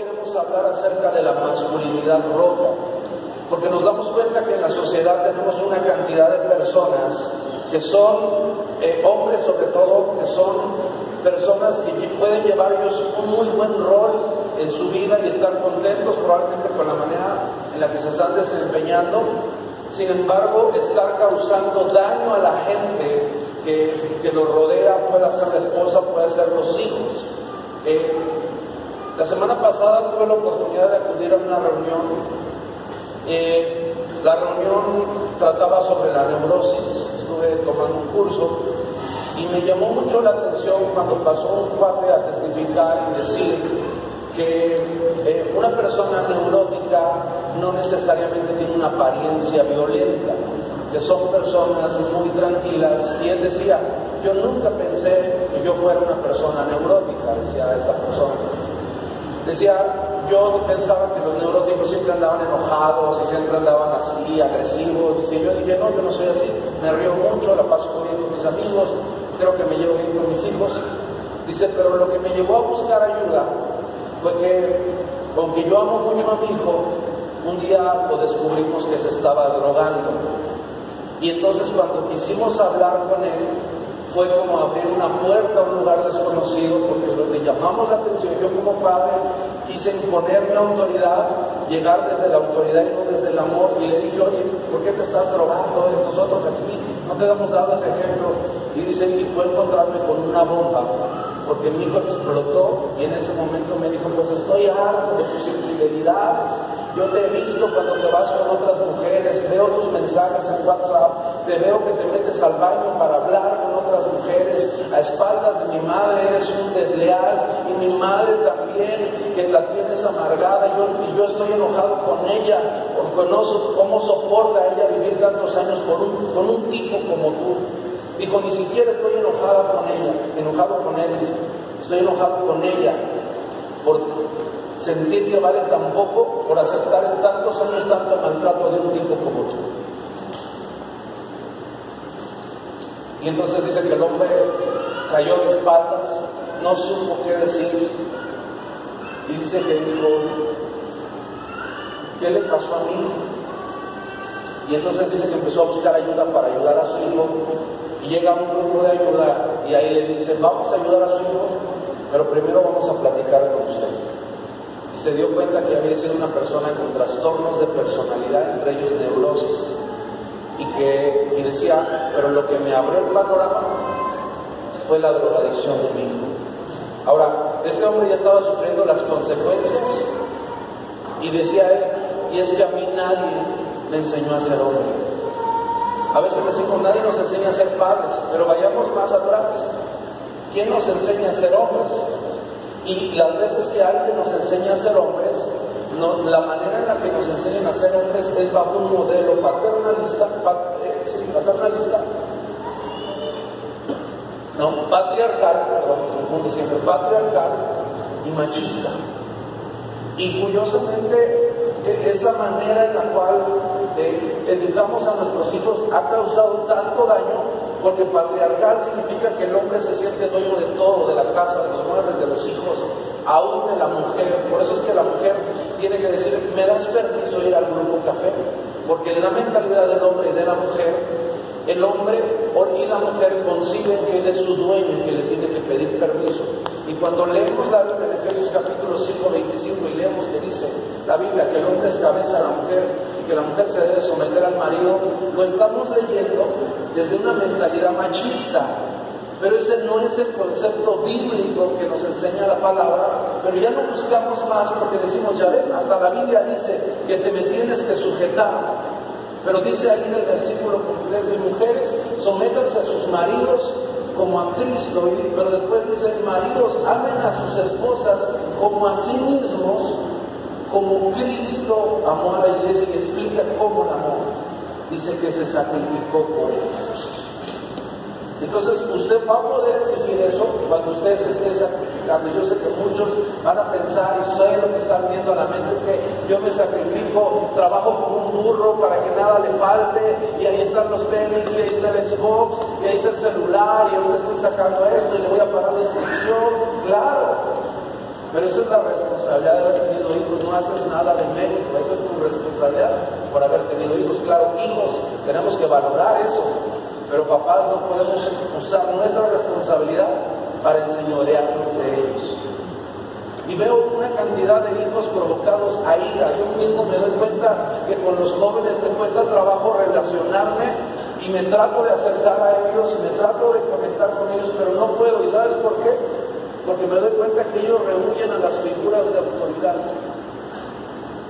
queremos hablar acerca de la masculinidad rota, porque nos damos cuenta que en la sociedad tenemos una cantidad de personas que son eh, hombres sobre todo, que son personas que pueden llevar ellos un muy buen rol en su vida y estar contentos probablemente con la manera en la que se están desempeñando. Sin embargo, estar causando daño a la gente que, que los rodea, puede ser la esposa, puede ser los hijos. Eh, la semana pasada tuve la oportunidad de acudir a una reunión. Eh, la reunión trataba sobre la neurosis, estuve tomando un curso y me llamó mucho la atención cuando pasó un cuate a testificar y decir que eh, una persona neurótica no necesariamente tiene una apariencia violenta, que son personas muy tranquilas. Y él decía, yo nunca pensé que yo fuera una persona neurótica, decía esta persona. Decía, yo pensaba que los neuróticos siempre andaban enojados y siempre andaban así, agresivos. Dice, yo dije, no, yo no soy así, me río mucho, la paso bien con mis amigos, creo que me llevo bien con mis hijos. Dice, pero lo que me llevó a buscar ayuda fue que, aunque yo amo mucho a mi hijo, un día lo descubrimos que se estaba drogando. Y entonces cuando quisimos hablar con él, fue como abrir una puerta a un lugar desconocido porque le llamamos la atención. Yo como padre quise imponer mi autoridad, llegar desde la autoridad y no desde el amor. Y le dije, oye, ¿por qué te estás drogando? Nosotros aquí no te hemos dado ese ejemplo. Y dice, y fue encontrarme con una bomba, porque mi hijo explotó y en ese momento me dijo, pues estoy harto de tus infidelidades. Yo te he visto cuando te vas con otras mujeres, veo tus mensajes en WhatsApp, te veo que te metes al baño para hablar mujeres, a espaldas de mi madre eres un desleal y mi madre también, que la tienes amargada y yo estoy enojado con ella, porque no cómo soporta ella vivir tantos años con un, con un tipo como tú. Dijo, ni siquiera estoy enojada con ella, enojado con él, estoy enojado con ella por sentir que vale tan poco, por aceptar en tantos años tanto maltrato de un tipo como tú. Y entonces dice que el hombre cayó de espaldas, no supo qué decir, y dice que dijo, ¿qué le pasó a mí? Y entonces dice que empezó a buscar ayuda para ayudar a su hijo y llega un grupo de ayuda y ahí le dice, vamos a ayudar a su hijo, pero primero vamos a platicar con usted. Y se dio cuenta que había sido una persona con trastornos de personalidad, entre ellos neurosis. Y que decía, pero lo que me abrió el panorama fue la drogadicción de mi hijo. Ahora, este hombre ya estaba sufriendo las consecuencias y decía él, y es que a mí nadie me enseñó a ser hombre. A veces decimos, nadie nos enseña a ser padres, pero vayamos más atrás. ¿Quién nos enseña a ser hombres? Y las veces que alguien nos enseña a ser hombres, la manera en la que nos enseñan a ser hombres es bajo un modelo paternalista, eh, sí, paternalista, no, patriarcal, perdón, siempre, patriarcal y machista. Y curiosamente, e, esa manera en la cual eh, educamos a nuestros hijos ha causado tanto daño porque patriarcal significa que el hombre se siente dueño de todo, de la casa, de los muebles, de los hijos, aún de la mujer. Por eso es que la mujer tiene que decir, ¿me das permiso ir al grupo café? Porque en la mentalidad del hombre y de la mujer, el hombre y la mujer conciben que él es su dueño y que le tiene que pedir permiso. Y cuando leemos la Biblia en Efesios capítulo 5, 25 y leemos que dice la Biblia que el hombre es cabeza de la mujer y que la mujer se debe someter al marido, lo estamos leyendo desde una mentalidad machista. Pero ese no es el concepto bíblico que nos enseña la palabra, pero ya no buscamos más porque decimos, ya ves, hasta la Biblia dice que te me tienes que sujetar. Pero dice ahí en el versículo completo, y mujeres, sométanse a sus maridos como a Cristo, pero después dice, maridos, amen a sus esposas como a sí mismos, como Cristo amó a la iglesia y explica cómo la amó. Dice que se sacrificó por ella. Entonces usted va a poder exigir eso cuando usted se esté sacrificando. Yo sé que muchos van a pensar, y sé lo que están viendo a la mente, es que yo me sacrifico, trabajo como un burro para que nada le falte, y ahí están los tenis, y ahí está el Xbox, y ahí está el celular, y ahora estoy sacando esto, y le voy a pagar la inscripción. Claro, pero esa es la responsabilidad de haber tenido hijos, no haces nada de mérito, esa es tu responsabilidad por haber tenido hijos. Claro, hijos, tenemos que valorar eso, pero papás no podemos usar nuestra responsabilidad para enseñorearnos de ellos. Y veo una cantidad de hijos provocados a ira. Yo mismo me doy cuenta que con los jóvenes me cuesta trabajo relacionarme y me trato de acercar a ellos, me trato de comentar con ellos, pero no puedo. ¿Y sabes por qué? Porque me doy cuenta que ellos rehuyen a las figuras de autoridad,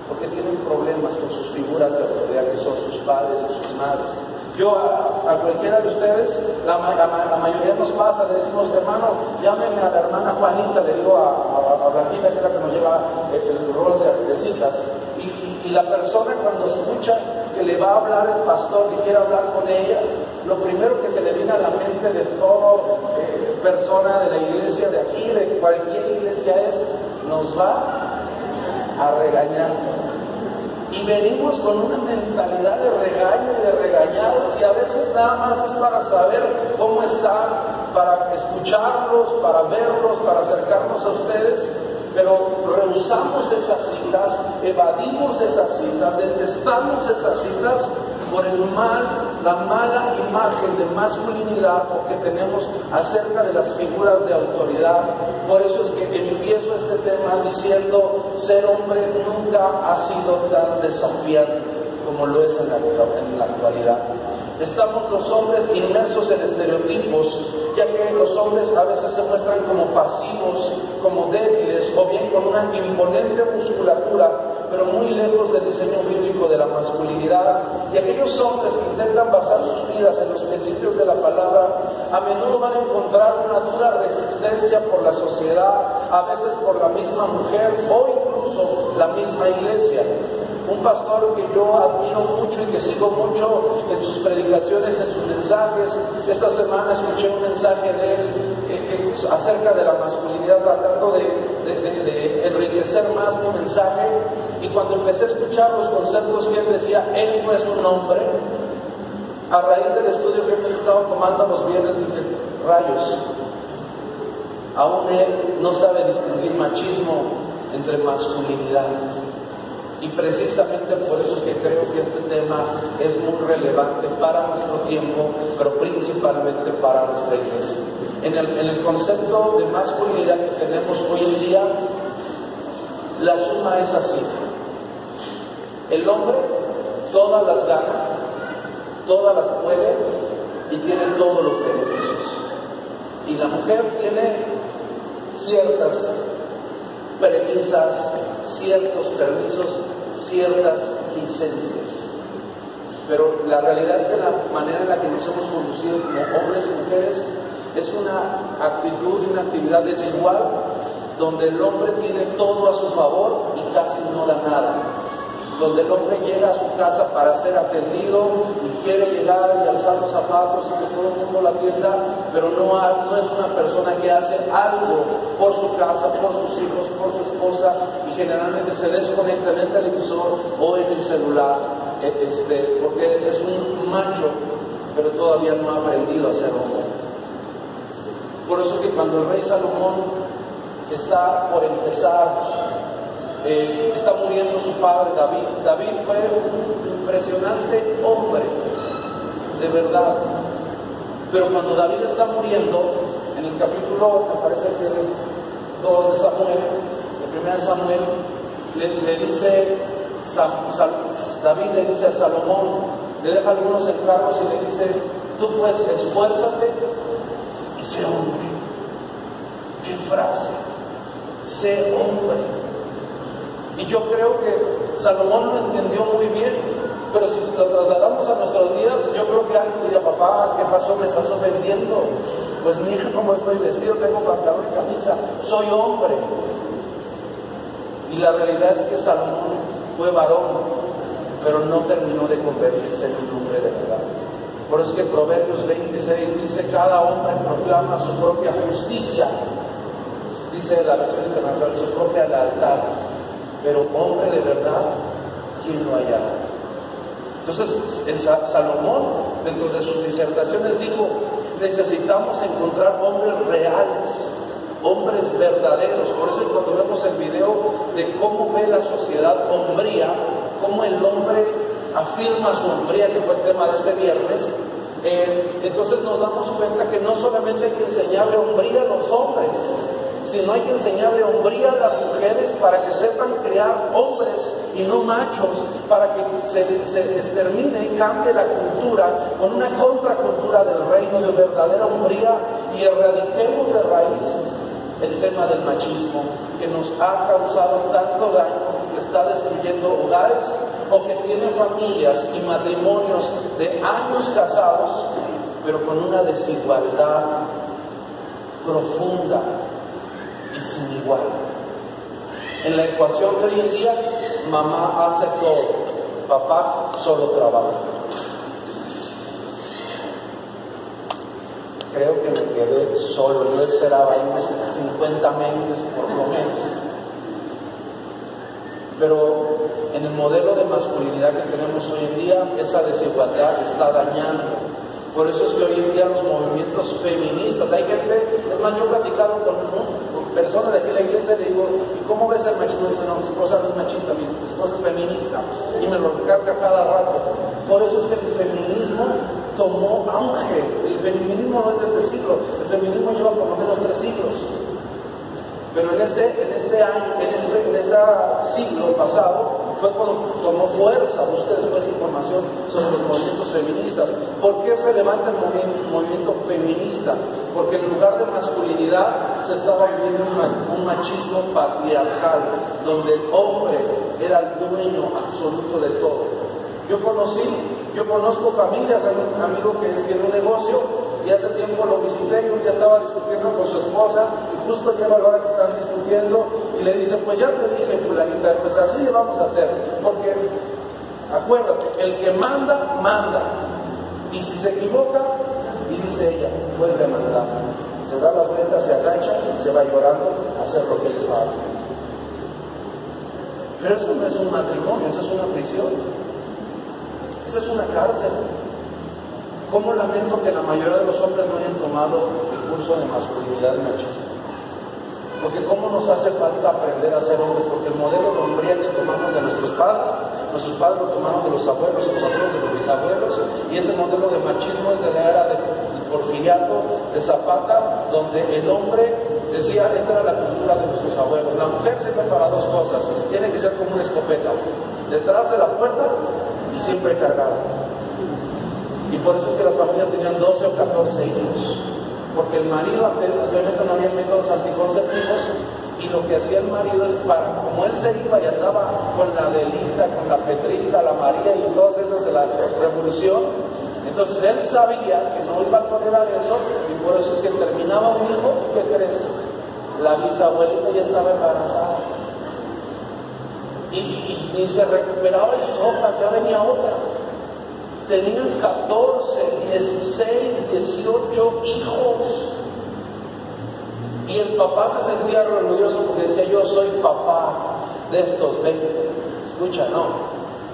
porque tienen problemas con sus figuras de autoridad, que son sus padres y sus madres. Yo a, cualquiera de ustedes, la, mayoría nos pasa, le decimos, hermano, llámeme a la hermana Juanita, le digo a, a, Blanquita, que es la que nos lleva el, rol de, citas, y, y, la persona cuando escucha que le va a hablar el pastor, que quiere hablar con ella, lo primero que se le viene a la mente de toda eh, persona de la iglesia de aquí, de cualquier iglesia es, nos va a regañar y venimos con una mentalidad de regaño y de regañados y a veces nada más es para saber cómo están, para escucharlos, para verlos, para acercarnos a ustedes, pero rehusamos esas citas, evadimos esas citas, detestamos esas citas por el mal, la mala imagen de masculinidad que tenemos acerca de las figuras de autoridad. Por eso es que empiezo este tema diciendo, ser hombre nunca ha sido tan desafiante como lo es en la, en la actualidad. Estamos los hombres inmersos en estereotipos, ya que los hombres a veces se muestran como pasivos, como débiles o bien con una imponente musculatura pero muy lejos del diseño bíblico de la masculinidad. Y aquellos hombres que intentan basar sus vidas en los principios de la palabra, a menudo van a encontrar una dura resistencia por la sociedad, a veces por la misma mujer o incluso la misma iglesia. Un pastor que yo admiro mucho y que sigo mucho en sus predicaciones, en sus mensajes. Esta semana escuché un mensaje de él acerca de la masculinidad, tratando de, de enriquecer más mi mensaje y cuando empecé a escuchar los conceptos que él decía, él no es un hombre, a raíz del estudio que hemos estado tomando los viernes, dije, rayos, aún él no sabe distinguir machismo entre masculinidad. Y precisamente por eso es que creo que este tema es muy relevante para nuestro tiempo, pero principalmente para nuestra iglesia. En el, concepto de masculinidad que tenemos hoy en día, la suma es así. El hombre todas las gana, todas las puede y tiene todos los beneficios. Y la mujer tiene ciertas premisas, ciertos permisos, ciertas licencias. Pero la realidad es que la manera en la que nos hemos conducido como hombres y mujeres es una actitud y una actividad desigual donde el hombre tiene todo a su favor y casi no da nada donde el hombre llega a su casa para ser atendido y quiere llegar y alzar los zapatos y que todo el mundo la atienda, pero no, es una persona que hace algo por su casa, por sus hijos, por su esposa y generalmente se desconecta en el televisor o en el celular, e, este, porque es un macho, pero todavía no ha aprendido a ser hombre. Por eso que cuando el rey Salomón está por empezar eh, está muriendo su padre David. David fue un impresionante hombre, de verdad. Pero cuando David está muriendo, en el capítulo, me parece que es 2 de Samuel, el primer Samuel, le, dice, David le dice a Salomón, le deja algunos encargos y le dice, tú pues esfuérzate sé hombre. ¿Qué frase? Sé hombre. Y yo creo que Salomón lo entendió muy bien, pero si lo trasladamos a nuestros días, yo creo que alguien diría, papá, ¿qué pasó? ¿Me estás ofendiendo? Pues mi hija, ¿cómo estoy vestido? Tengo pantalón y camisa, soy hombre. Y la realidad es que Salomón fue varón, pero no terminó de convertirse en un hombre de verdad. Por eso es que Proverbios 26 dice, cada hombre proclama su propia justicia, dice la versión internacional, su propia lealtad pero hombre de verdad, ¿quién lo hallará? Entonces, en Salomón, dentro de sus disertaciones, dijo, necesitamos encontrar hombres reales, hombres verdaderos. Por eso cuando vemos el video de cómo ve la sociedad hombría, cómo el hombre afirma su hombría, que fue el tema de este viernes, eh, entonces nos damos cuenta que no solamente hay que enseñarle hombría a los hombres, sino hay que enseñarle hombría a las mujeres para que sepan crear hombres y no machos, para que se, se extermine y cambie la cultura con una contracultura del reino de verdadera hombría y erradiquemos de raíz el tema del machismo que nos ha causado tanto daño, que está destruyendo hogares o que tiene familias y matrimonios de años casados, pero con una desigualdad profunda y sin igual. En la ecuación de hoy en día, mamá hace todo, papá solo trabaja. Creo que me quedé solo, yo esperaba unos 50 mentes por lo menos. Pero en el modelo de masculinidad que tenemos hoy en día, esa desigualdad está dañando. Por eso es que hoy en día los movimientos feministas, hay gente, es más, yo he platicado con, personas de aquí en la iglesia y le digo, ¿y cómo ves el machismo? Dice, no, mi esposa no es machista, mi esposa es feminista. Y me lo recarga cada rato. Por eso es que el feminismo tomó auge. El feminismo no es de este siglo, el feminismo lleva por lo menos tres siglos. Pero en este, en este año, en este, en este siglo pasado, fue cuando tomó fuerza, busque después información sobre los movimientos feministas. ¿Por qué se levanta el movimiento, feminista? Porque en lugar de masculinidad se estaba viviendo un, machismo patriarcal, donde el hombre era el dueño absoluto de todo. Yo conocí, yo conozco familias, hay un amigo que tiene un negocio y hace tiempo lo visité y un día estaba discutiendo con su esposa y justo llega la hora que están discutiendo y le dice, pues ya te dije fulanita, pues así vamos a hacer, porque acuérdate, el que manda, manda. Y si se equivoca, y dice ella, vuelve a mandar. Se da la vuelta, se agacha y se va llorando a hacer lo que él estaba Pero eso no es un matrimonio, eso es una prisión. Esa es una cárcel. ¿Cómo lamento que la mayoría de los hombres no hayan tomado el curso de masculinidad y machismo? Porque cómo nos hace falta aprender a ser hombres, porque el modelo de hombría que tomamos de nuestros padres, nuestros padres lo tomaron de los abuelos, los abuelos de los bisabuelos, y ese modelo de machismo es de la era del porfiriato, de Zapata, donde el hombre decía, esta era la cultura de nuestros abuelos, la mujer sirve para dos cosas, tiene que ser como una escopeta, detrás de la puerta y siempre cargada. Y por eso es que las familias tenían 12 o 14 hijos. Porque el marido anteriormente no había métodos anticonceptivos y lo que hacía el marido es para, como él se iba y andaba con la Delita, con la Petrita, la María y todas esas de la revolución, entonces él sabía que no iba a tolerar eso y por eso es que terminaba un hijo, ¿qué crees? La bisabuelita ya estaba embarazada. Y, se recuperaba y sopas, ya venía otra tenían 14, 16, 18 hijos. Y el papá se sentía orgulloso porque decía, yo soy papá de estos 20. Escucha, no,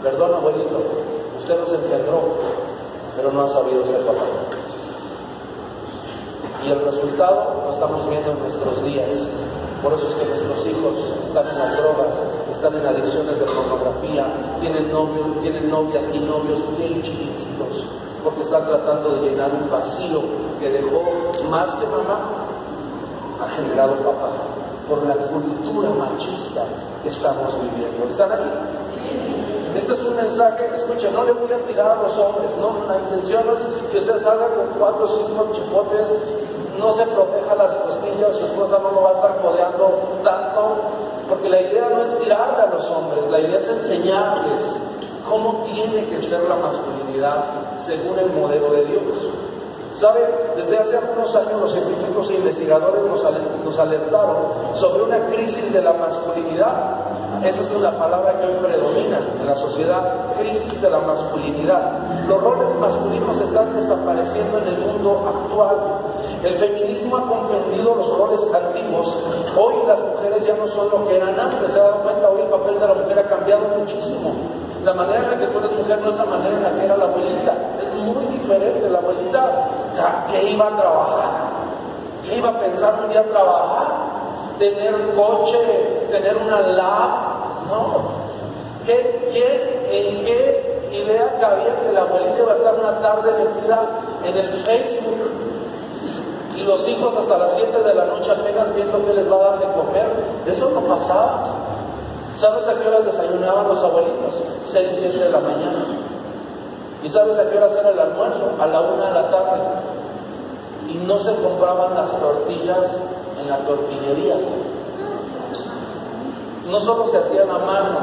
perdón abuelito, usted nos engendró, pero no ha sabido ser papá. Y el resultado lo estamos viendo en nuestros días. Por eso es que nuestros hijos están en las drogas, están en adicciones de pornografía, tienen, novios, tienen novias y novios bien chiquititos, porque están tratando de llenar un vacío que dejó más que mamá, ha generado papá, por la cultura machista que estamos viviendo. ¿Están aquí? Este es un mensaje, escuchen, no le voy a tirar a los hombres, no, la intención es que usted salga con cuatro o cinco chipotes no se proteja las costillas, su esposa no lo va a estar codeando tanto, porque la idea no es tirarle a los hombres, la idea es enseñarles cómo tiene que ser la masculinidad según el modelo de Dios. ¿Sabe? Desde hace algunos años los científicos e investigadores nos, alertaron sobre una crisis de la masculinidad. Esa es una palabra que hoy predomina en la sociedad, crisis de la masculinidad. Los roles masculinos están desapareciendo en el mundo actual. El feminismo ha confundido los roles antiguos. Hoy las mujeres ya no son lo que eran antes. Se ha dado cuenta, hoy el papel de la mujer ha cambiado muchísimo. La manera en la que tú eres mujer no es la manera en la que era la abuelita. Es muy diferente. La abuelita que iba a trabajar, ¿Qué iba a pensar un día trabajar? Tener coche, tener una lab, no. ¿Qué, quién, ¿En qué idea cabía que la abuelita iba a estar una tarde metida en el Facebook? Los hijos hasta las 7 de la noche apenas viendo qué les va a dar de comer. Eso no pasaba. ¿Sabes a qué horas desayunaban los abuelitos? 6, 7 de la mañana. ¿Y sabes a qué horas era el almuerzo? A la 1 de la tarde. Y no se compraban las tortillas en la tortillería. No solo se hacían a mano,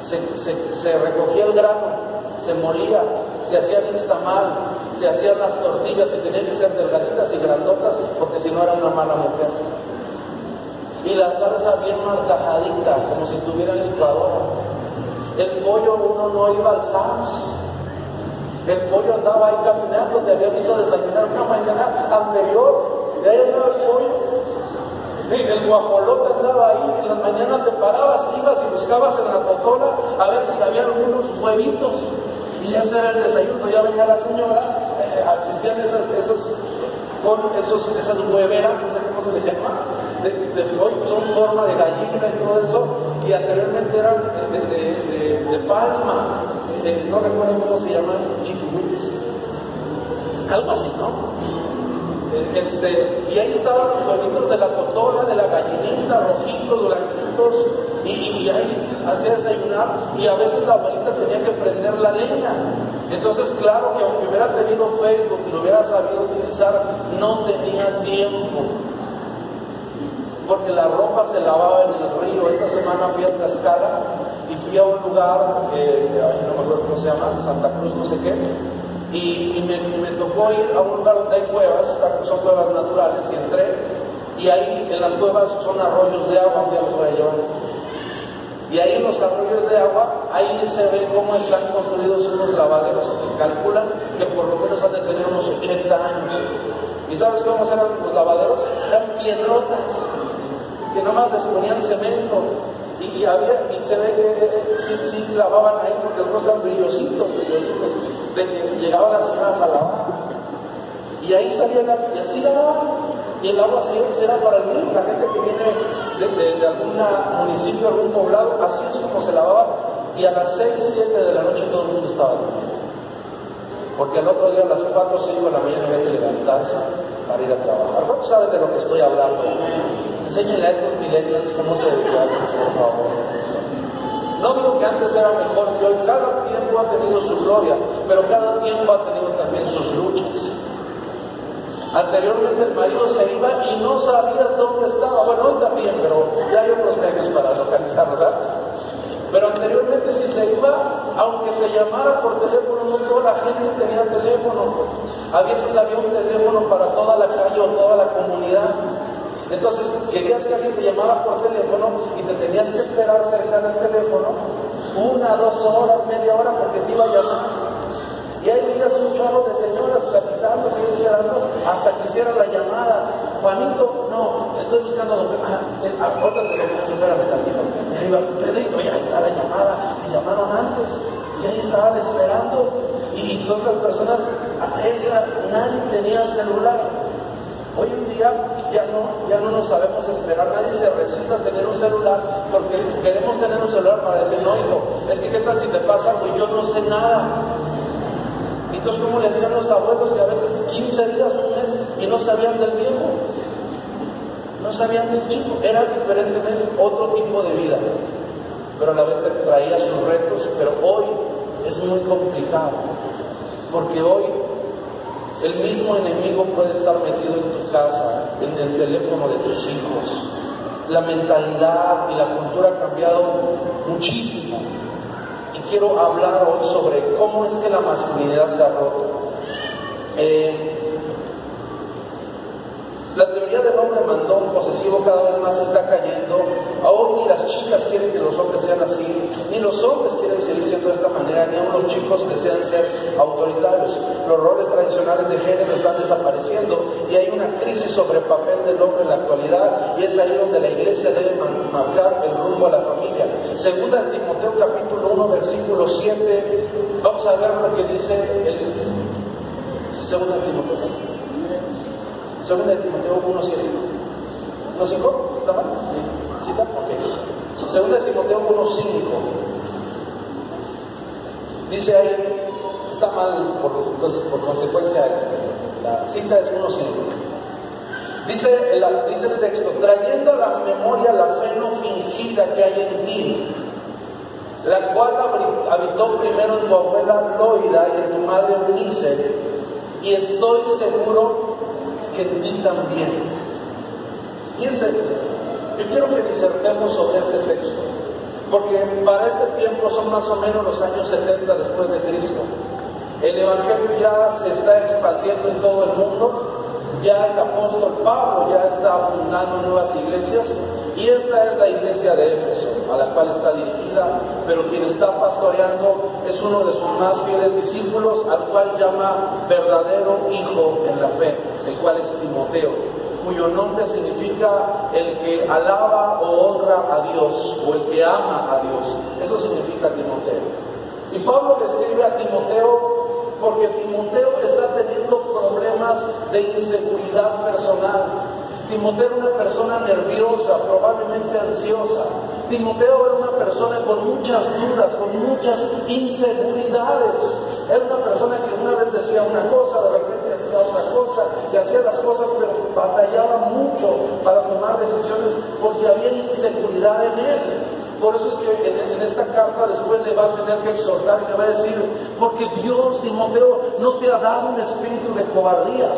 se, se recogía el grano, se molía, se hacía el mal, se hacían las tortillas y tenían que ser delgaditas y grandotas porque si no era una mala mujer. Y la salsa bien marcajadita, como si estuviera en licuadora. El pollo uno no iba al Sams. El pollo andaba ahí caminando, te había visto desayunar una mañana anterior, de ahí andaba el pollo. Y el guajolote andaba ahí, en las mañanas te parabas, ibas y buscabas en la totola a ver si había algunos huevitos. Y ese era el desayuno, ya venía la señora, existían esas, esos, con esos, esas hueveras, no sé cómo se les llama, de, de hoy son forma de gallina y todo eso, y anteriormente eran de, de, palma, no recuerdo cómo se llaman, chiquihuites, algo así, ¿no? Este, y ahí estaban los huevitos de la totola, de la gallinita, rojitos, blanquitos, y, y ahí hacía desayunar y a veces la abuelita tenía que prender la leña. Entonces, claro que aunque hubiera tenido Facebook y lo hubiera sabido utilizar, no tenía tiempo. Porque la ropa se lavaba en el río. Esta semana fui a Tlaxcala y fui a un lugar, que no me acuerdo cómo se llama, Santa Cruz, no sé qué, y, me, tocó ir a un lugar donde hay cuevas, son cuevas naturales, y entré, y ahí en las cuevas son arroyos de agua, que los voy a llevar. Y ahí en los arroyos de agua, ahí se ve cómo están construidos unos lavaderos que calculan que por lo menos han de tener unos 80 años. ¿Y sabes cómo eran los lavaderos? Eran piedrotas, que nomás les ponían cemento. Y, había, y se ve que sí, sí lavaban ahí porque algunos están brillositos, brillositos, de que llegaban las señoras a lavar. Y ahí salían, y así lavaban y el agua será para el río. La gente que viene de, algún municipio, algún poblado, así es como se lavaba. Y a las 6, 7 de la noche todo el mundo estaba durmiendo. Porque al otro día a las 4 o 5 de la mañana había que levantarse para ir a trabajar. ¿Cuántos saben de lo que estoy hablando? Enséñenle a estos millennials cómo se dedican, por favor. No digo que antes era mejor que hoy, cada tiempo ha tenido su gloria, pero cada tiempo ha tenido también sus luchas. Anteriormente el marido se iba y no sabías dónde estaba. Bueno, hoy también, pero ya hay otros medios para localizarlo, ¿verdad? Pero anteriormente si se iba, aunque te llamara por teléfono, no toda la gente tenía teléfono. A veces había un teléfono para toda la calle o toda la comunidad. Entonces querías que alguien te llamara por teléfono y te tenías que esperar cerca del teléfono una, dos horas, media hora porque te iba a llamar. Y ahí veías un chorro de señoras platicando, y esperando hasta que hiciera la llamada. Juanito, no, estoy buscando donde. Ah, ahorita te lo voy a espérame. Y ahí va, Pedrito, ya está la llamada. Te llamaron antes. Y ahí estaban esperando. Y todas las personas, a esa, nadie tenía celular. Hoy en día ya no, ya no nos sabemos esperar, nadie se resiste a tener un celular porque queremos tener un celular para decir, no hijo, es que qué tal si te pasa algo y yo no sé nada. Entonces, ¿cómo le decían los abuelos que a veces 15 días, un mes, y no sabían del viejo? No sabían del chico. Era diferentemente otro tipo de vida. Pero a la vez te traía sus retos. Pero hoy es muy complicado. Porque hoy el mismo enemigo puede estar metido en tu casa, en el teléfono de tus hijos. La mentalidad y la cultura ha cambiado muchísimo quiero hablar hoy sobre cómo es que la masculinidad se ha roto. Eh, la teoría del hombre mandón posesivo cada vez más está cayendo. Aún ni las chicas quieren que los hombres sean así, ni los hombres quieren seguir siendo de esta manera, ni aún los chicos desean ser autoritarios. Los roles tradicionales de género están desapareciendo y hay una crisis sobre el papel del hombre en la actualidad y es ahí donde la iglesia debe marcar el rumbo a la familia. Segunda de Timoteo capítulo 1 versículo 7, vamos a ver lo que dice el... Segunda de Timoteo Segunda de Timoteo 1.7. ¿1.5? ¿Está mal? ¿Sí está? Ok. Segunda de Timoteo 1.5. Dice ahí, por, entonces por consecuencia, la cita es 1.5. Dice dice el texto, trayendo a la memoria la fe no fingida que hay en ti, la cual habitó primero en tu abuela Loida y en tu madre Eunice, y estoy seguro que en ti también. Fíjense, yo quiero que disertemos sobre este texto, porque para este tiempo son más o menos los años 70 después de Cristo. El Evangelio ya se está expandiendo en todo el mundo, ya el apóstol Pablo ya está fundando nuevas iglesias y esta es la iglesia de Éfeso, a la cual está dirigida, pero quien está pastoreando es uno de sus más fieles discípulos, al cual llama verdadero hijo en la fe, el cual es Timoteo, cuyo nombre significa el que alaba o honra a Dios, o el que ama a Dios. Eso significa Timoteo. Y Pablo le escribe a Timoteo porque Timoteo está teniendo problemas de inseguridad personal. Timoteo era una persona nerviosa, probablemente ansiosa. Timoteo era una persona con muchas dudas, con muchas inseguridades. Era una persona que una vez decía una cosa, de repente hacía otra cosa, y hacía las cosas, pero batallaba mucho para tomar decisiones porque había inseguridad en él. Por eso es que en, esta carta después le va a tener que exhortar y le va a decir, porque Dios, Timoteo, no te ha dado un espíritu de cobardía.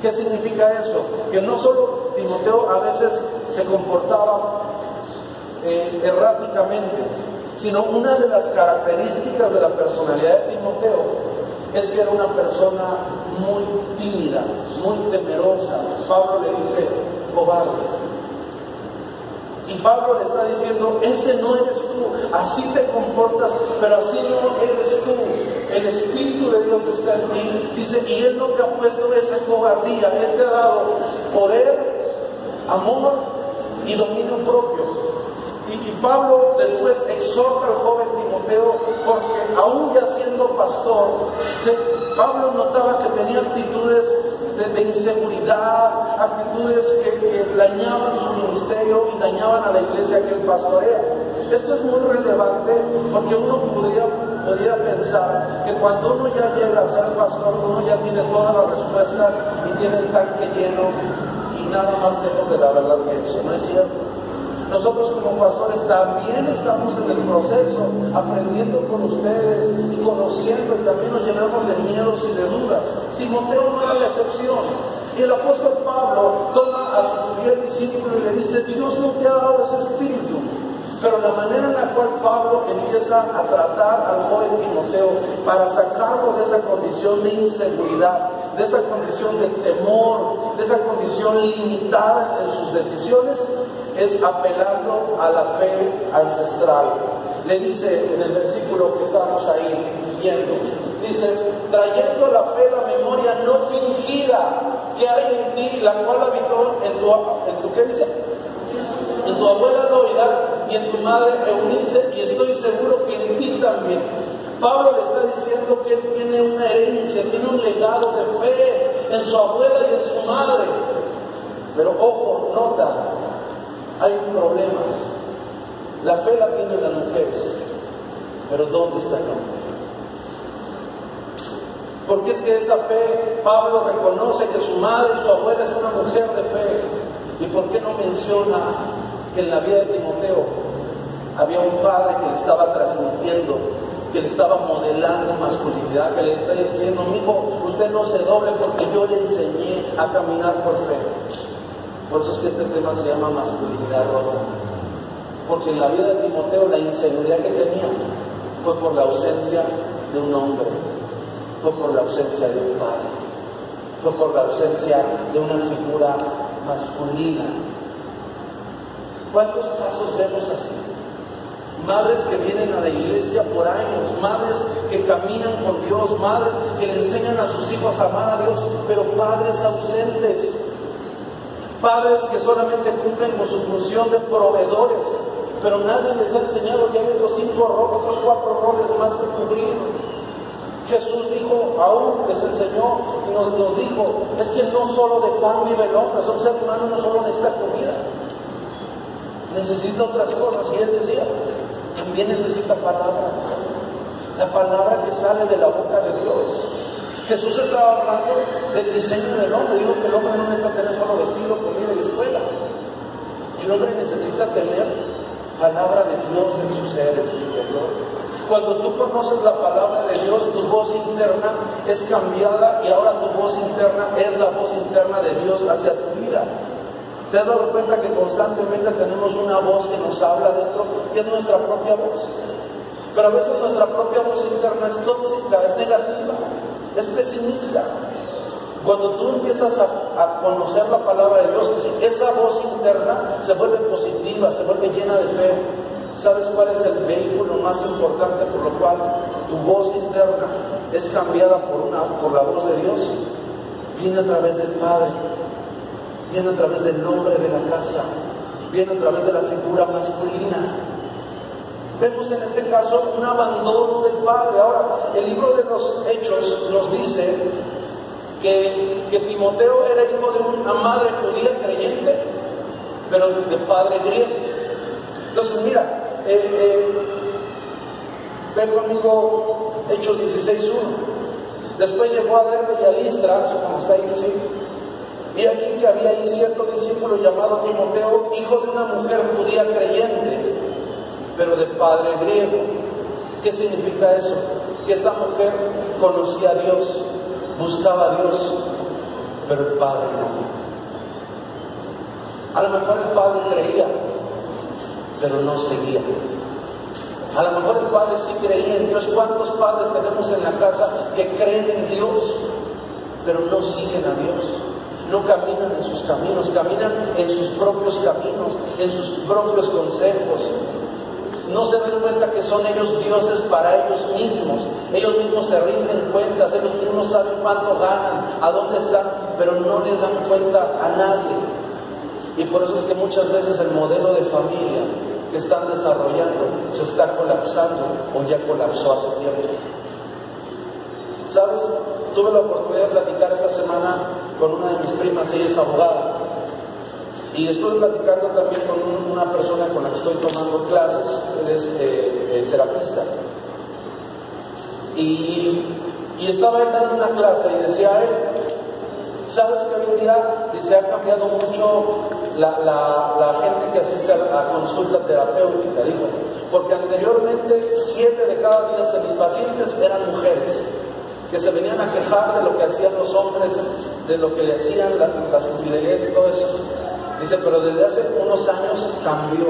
¿Qué significa eso? Que no solo Timoteo a veces se comportaba eh, erráticamente, sino una de las características de la personalidad de Timoteo es que era una persona muy tímida, muy temerosa. Pablo le dice, cobarde. Y Pablo le está diciendo, ese no eres tú, así te comportas, pero así no eres tú. El Espíritu de Dios está en ti. Dice, y Él no te ha puesto esa cobardía, Él te ha dado poder, amor y dominio propio. Y, Pablo después exhorta al joven Timoteo porque aún ya siendo pastor, Pablo notaba que tenía actitudes de, inseguridad, actitudes que, dañaban su ministerio y dañaban a la iglesia que él pastorea. Esto es muy relevante porque uno podría, podría pensar que cuando uno ya llega a ser pastor, uno ya tiene todas las respuestas y tiene el tanque lleno y nada más lejos de la verdad que eso. No es cierto. Nosotros como pastores también estamos en el proceso, aprendiendo con ustedes y conociendo y también nos llenamos de miedos y de dudas. Timoteo no era la excepción. Y el apóstol Pablo toma a su fiel discípulo y le dice, Dios no te ha dado ese espíritu. Pero la manera en la cual Pablo empieza a tratar al joven Timoteo para sacarlo de esa condición de inseguridad, de esa condición de temor, de esa condición limitada en sus decisiones, es apelarlo a la fe ancestral. Le dice en el versículo que estamos ahí viendo, dice, trayendo la fe, la memoria no fingida que hay en ti, la cual habitó en tu, en tu ¿qué? En tu abuela Loida y en tu madre Eunice, y estoy seguro que en ti también. Pablo le está diciendo que él tiene una herencia, tiene un legado de fe en su abuela y en su madre. Pero ojo, nota, hay un problema. La fe la tienen las mujeres, pero ¿dónde está el hombre? Porque es que esa fe, Pablo reconoce que su madre y su abuela es una mujer de fe. ¿Y por qué no menciona que en la vida de Timoteo había un padre que le estaba transmitiendo, que le estaba modelando masculinidad, que le está diciendo, hijo, usted no se doble porque yo le enseñé a caminar por fe? Por eso es que este tema se llama masculinidad rota. Porque en la vida de Timoteo la inseguridad que tenía fue por la ausencia de un hombre, fue por la ausencia de un padre, fue por la ausencia de una figura masculina. ¿Cuántos casos vemos así? Madres que vienen a la iglesia por años, madres que caminan con Dios, madres que le enseñan a sus hijos a amar a Dios, pero padres ausentes Padres que solamente cumplen con su función de proveedores, pero nadie les ha enseñado que hay otros cinco otros cuatro roles más que cubrir. Jesús dijo, aún les enseñó y nos, nos dijo, es que no solo de pan vive el hombre, un ser humano no solo necesita comida, necesita otras cosas. Y él decía, también necesita palabra, la palabra que sale de la boca de Dios. Jesús estaba hablando del diseño del hombre, dijo que el hombre no necesita tener solo vestido, comida y escuela. El hombre necesita tener palabra de Dios en su ser, en su interior. Cuando tú conoces la palabra de Dios, tu voz interna es cambiada y ahora tu voz interna es la voz interna de Dios hacia tu vida. ¿Te has dado cuenta que constantemente tenemos una voz que nos habla dentro, que es nuestra propia voz? Pero a veces nuestra propia voz interna es tóxica, es negativa, es pesimista. Cuando tú empiezas a, a, conocer la palabra de Dios, esa voz interna se vuelve positiva, se vuelve llena de fe, ¿Sabes cuál es el vehículo más importante por lo cual tu voz interna es cambiada por, una, por la voz de Dios? Viene a través del Padre, viene a través del nombre de la casa, viene a través de la figura masculina. Vemos en este caso un abandono del Padre. Ahora, el libro de los Hechos nos dice que, que Timoteo era hijo de una madre judía creyente, pero de padre griego. Entonces, mira, eh, eh, ve conmigo Hechos 16.1. Después llegó a Derbe y a como está ahí, ¿sí? Y aquí que había ahí cierto discípulo llamado Timoteo, hijo de una mujer judía creyente, pero de padre griego. ¿Qué significa eso? Que esta mujer conocía a Dios, buscaba a Dios, pero el padre no. A lo mejor el padre creía, pero no seguía. A lo mejor el padre sí creía en Dios. ¿Cuántos padres tenemos en la casa que creen en Dios, pero no siguen a Dios? No caminan en sus caminos, caminan en sus propios caminos, en sus propios consejos. No se dan cuenta que son ellos dioses para ellos mismos. Ellos mismos se rinden cuentas, ellos mismos saben cuánto ganan, a dónde están, pero no le dan cuenta a nadie. Y por eso es que muchas veces el modelo de familia que están desarrollando se está colapsando o ya colapsó hace tiempo. ¿Sabes? Tuve la oportunidad de platicar esta semana con una de mis primas, ella es abogada, y estuve platicando también con una persona con la que estoy tomando clases, él es eh, eh, terapista. Y, y estaba dando una clase y decía ¿sabes que hoy en día se ha cambiado mucho la, gente que asiste a, consulta terapéutica, digo, porque anteriormente siete de cada diez de mis pacientes eran mujeres que se venían a quejar de lo que hacían los hombres, de lo que le hacían las infidelidades y todo eso. Dice, pero desde hace unos años cambió.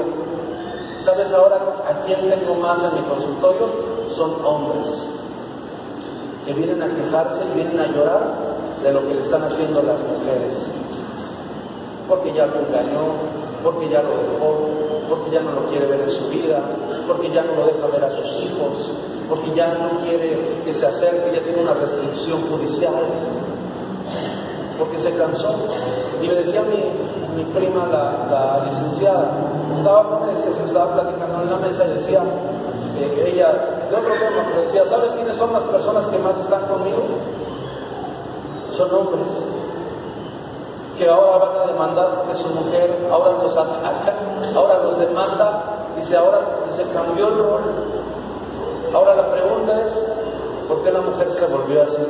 ¿Sabes ahora a quién tengo más en mi consultorio? Son hombres que vienen a quejarse y vienen a llorar de lo que le están haciendo las mujeres porque ya lo engañó, porque ya lo dejó, porque ya no lo quiere ver en su vida, porque ya no lo deja ver a sus hijos, porque ya no quiere que se acerque, ya tiene una restricción judicial, porque se cansó. Y me decía mi, mi prima, la, licenciada, estaba, me decía, se estaba platicando en la mesa y decía, eh, ella, de otro tema, pero decía, ¿sabes quiénes son las personas que más están conmigo? Son hombres que ahora van a demandar porque su mujer ahora los ataca, ahora los demanda, dice, ahora se cambió el rol. Ahora la pregunta es, ¿por qué la mujer se volvió así?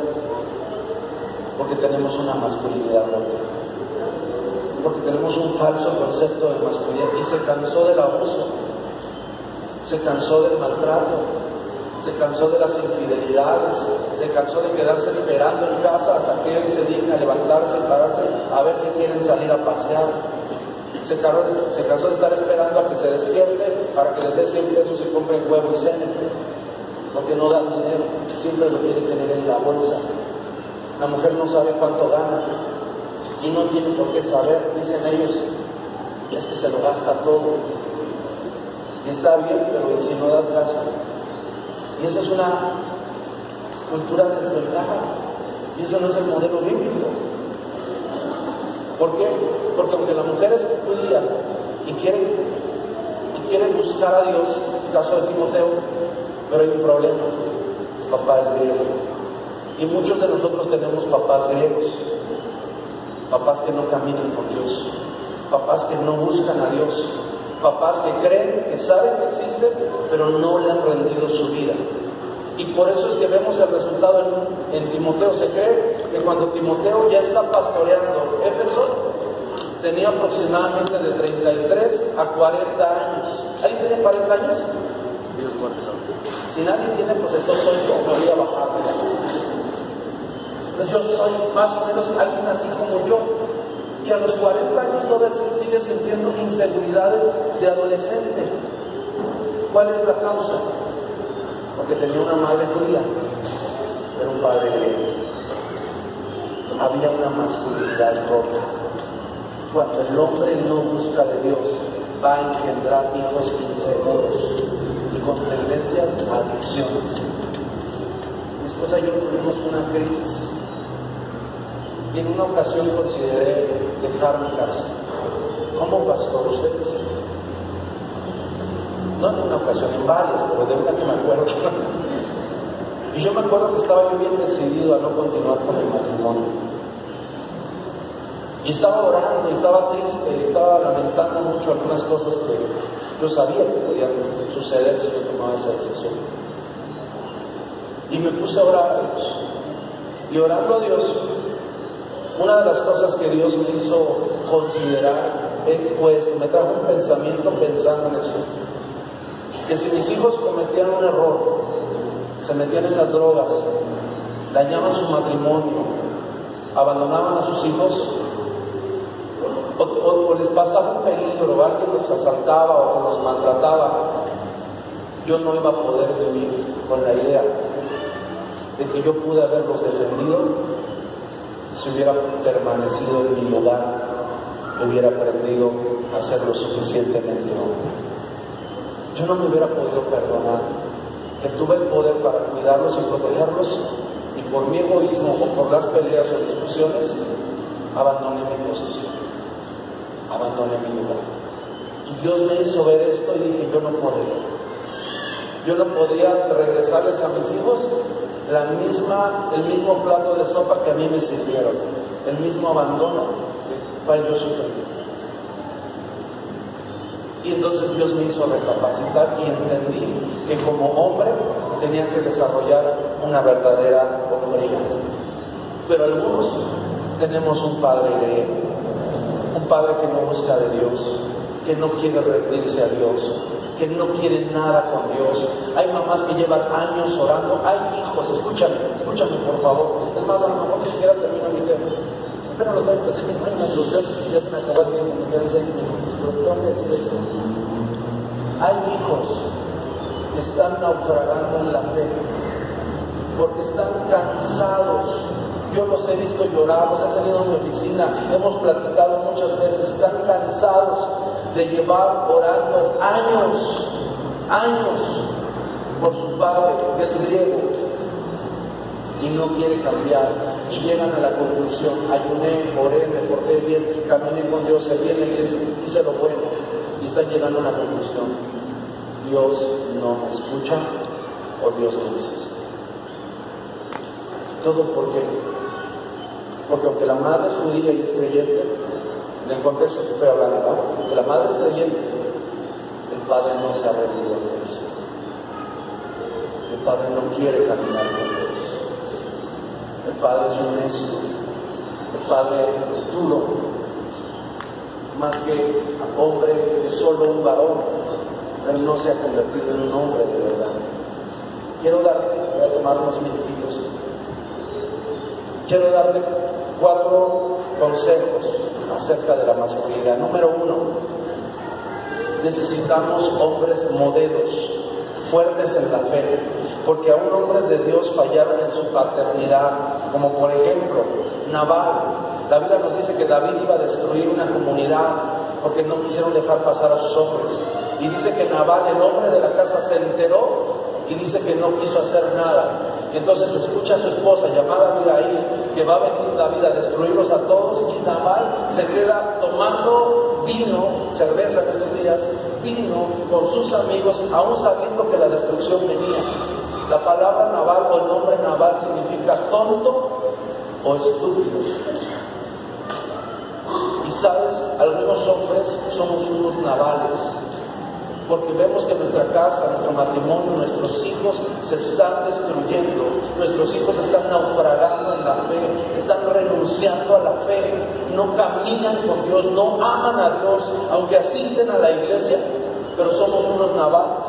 Porque tenemos una masculinidad rota. Porque tenemos un falso concepto de masculinidad y se cansó del abuso, se cansó del maltrato, se cansó de las infidelidades, se cansó de quedarse esperando en casa hasta que él se digna levantarse pararse a ver si quieren salir a pasear. Se cansó, de, se cansó de estar esperando a que se despierte para que les dé 100 pesos y compren huevo y cena, porque no dan dinero, siempre lo quiere tener en la bolsa. La mujer no sabe cuánto gana y no tiene por qué saber, dicen ellos, es que se lo gasta todo. Y está bien, pero si no das gasto, y esa es una cultura de desventaja. Y eso no es el modelo bíblico. ¿Por qué? Porque aunque la mujer es judía y quiere, y quiere buscar a Dios, en el caso de Timoteo, pero hay un problema. Papá es griego. Y muchos de nosotros tenemos papás griegos, papás que no caminan con Dios, papás que no buscan a Dios, papás que creen, que saben que existen, pero no le han rendido su vida. Y por eso es que vemos el resultado en, en Timoteo. Se cree que cuando Timoteo ya está pastoreando Éfeso, tenía aproximadamente de 33 a 40 años. ¿Alguien tiene 40 años? Si nadie tiene, pues entonces me voy a bajar. Entonces yo soy más o menos alguien así como yo, que a los 40 años todavía sigue sintiendo inseguridades de adolescente. ¿Cuál es la causa? Porque tenía una madre judía, pero un padre griego. Había una masculinidad rota. Cuando el hombre no busca de Dios, va a engendrar hijos inseguros y con tendencias a adicciones. Mi esposa y yo tuvimos una crisis y en una ocasión consideré dejar mi casa. ¿Cómo pastor? Usted. No en una ocasión, en varias, pero de una que me acuerdo. y yo me acuerdo que estaba yo bien decidido a no continuar con el matrimonio. Y estaba orando, y estaba triste, y estaba lamentando mucho algunas cosas que yo sabía que podían suceder si yo tomaba esa decisión. Y me puse a orar a Dios. Y orando a Dios, una de las cosas que Dios me hizo considerar fue esto, me trajo un pensamiento pensando en eso. Que si mis hijos cometían un error, se metían en las drogas, dañaban su matrimonio, abandonaban a sus hijos, o, les pasaba un peligro, alguien los asaltaba o los maltrataba, yo no iba a poder vivir con la idea de que yo pude haberlos defendido si hubiera permanecido en mi lugar, hubiera aprendido a ser lo suficientemente hombre. Yo no me hubiera podido perdonar que tuve el poder para cuidarlos y protegerlos y por mi egoísmo o por las peleas o discusiones abandoné mi posición abandoné mi lugar. Y Dios me hizo ver esto y dije, yo no podría. Yo no podría regresarles a mis hijos la misma, el mismo plato de sopa que a mí me sirvieron, el mismo abandono para yo sufrir. Y entonces Dios me hizo recapacitar y entendí que como hombre tenía que desarrollar una verdadera hombría. Pero algunos tenemos un padre griego un padre que no busca de Dios, que no quiere rendirse a Dios, que no quiere nada con Dios. Hay mamás que llevan años orando, hay hijos, escúchame, escúchame por favor. Es más, a lo mejor ni siquiera termino mi tema. Pero los tengo que decir, ya se me acabó el tiempo, me quedan seis minutos, pero tengo que decir eso. Hay hijos que están naufragando en la fe porque están cansados yo los he visto llorar, los he tenido en mi oficina, hemos platicado muchas veces, están cansados de llevar orando años, años por su padre, que es griego, y no quiere cambiar. Y llegan a la conclusión, ayuné, oré, me porté bien, caminé con Dios, serví en la iglesia, hice lo bueno. Y están llegando a la conclusión, Dios no me escucha o Dios no existe. Todo porque porque aunque la madre es judía y es creyente, en el contexto que estoy hablando, ¿no? aunque la madre es creyente, el padre no se ha rendido a Cristo. El padre no quiere caminar con Dios. El padre es necio. El padre es duro. Más que hombre, es solo un varón. Él no se ha convertido en un hombre de verdad. Quiero darte, voy a tomar unos minutitos. Quiero darte cuatro consejos acerca de la masculinidad. Número uno, necesitamos hombres modelos, fuertes en la fe, porque aún hombres de Dios fallaron en su paternidad, como por ejemplo Nabal. La Biblia nos dice que David iba a destruir una comunidad porque no quisieron dejar pasar a sus hombres. Y dice que Nabal, el hombre de la casa, se enteró y dice que no quiso hacer nada. Y entonces escucha a su esposa llamada Abigail que va a venir David a destruirlos a todos y Nabal se queda tomando vino, cerveza en estos días, vino con sus amigos, aún sabiendo que la destrucción venía. La palabra naval o el nombre naval significa tonto o estúpido. Y sabes, algunos hombres somos unos navales, porque vemos que nuestra casa, nuestro matrimonio, nuestros hijos se están destruyendo, nuestros hijos están naufragando en la fe, están renunciando a la fe, no caminan con Dios, no aman a Dios, aunque asisten a la iglesia, pero somos unos navales,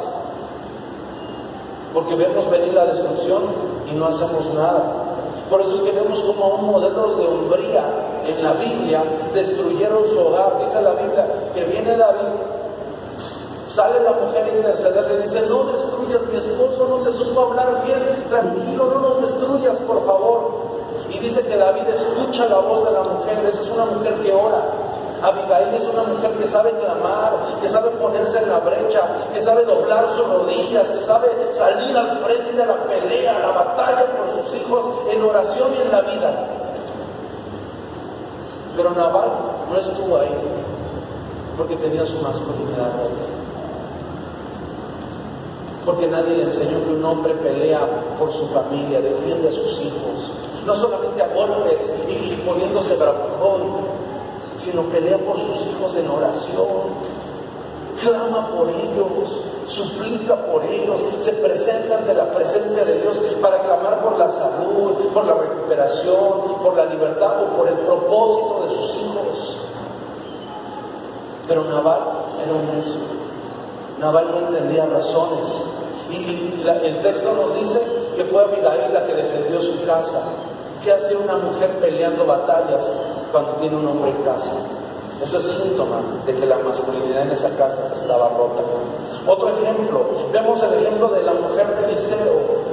porque vemos venir la destrucción y no hacemos nada. Por eso es que vemos como un modelo de hombría en la Biblia destruyeron su hogar. Dice la Biblia que viene David, sale la mujer a interceder, le dice, no destruyas mi esposo, no te supo hablar bien, tranquilo, no nos destruyas, por favor. Y dice que David escucha la voz de la mujer, esa es una mujer que ora. Abigail es una mujer que sabe clamar, que sabe ponerse en la brecha, que sabe doblar sus rodillas, que sabe salir al frente de la pelea, la batalla por sus hijos en oración y en la vida. Pero Naval no estuvo ahí porque tenía su masculinidad. Porque nadie le enseñó que un hombre pelea por su familia, defiende a sus hijos, no solamente a golpes y, poniéndose bravucón, sino pelea por sus hijos en oración, clama por ellos, suplica por ellos, se presenta ante la presencia de Dios para clamar por la salud, por la recuperación, por la libertad o por el propósito de sus hijos. Pero Naval era un necio. Naval no entendía razones. Y el texto nos dice que fue Abigail la que defendió su casa. ¿Qué hace una mujer peleando batallas cuando tiene un hombre en casa? Eso es síntoma de que la masculinidad en esa casa estaba rota. Otro ejemplo, vemos el ejemplo de la mujer de Eliseo.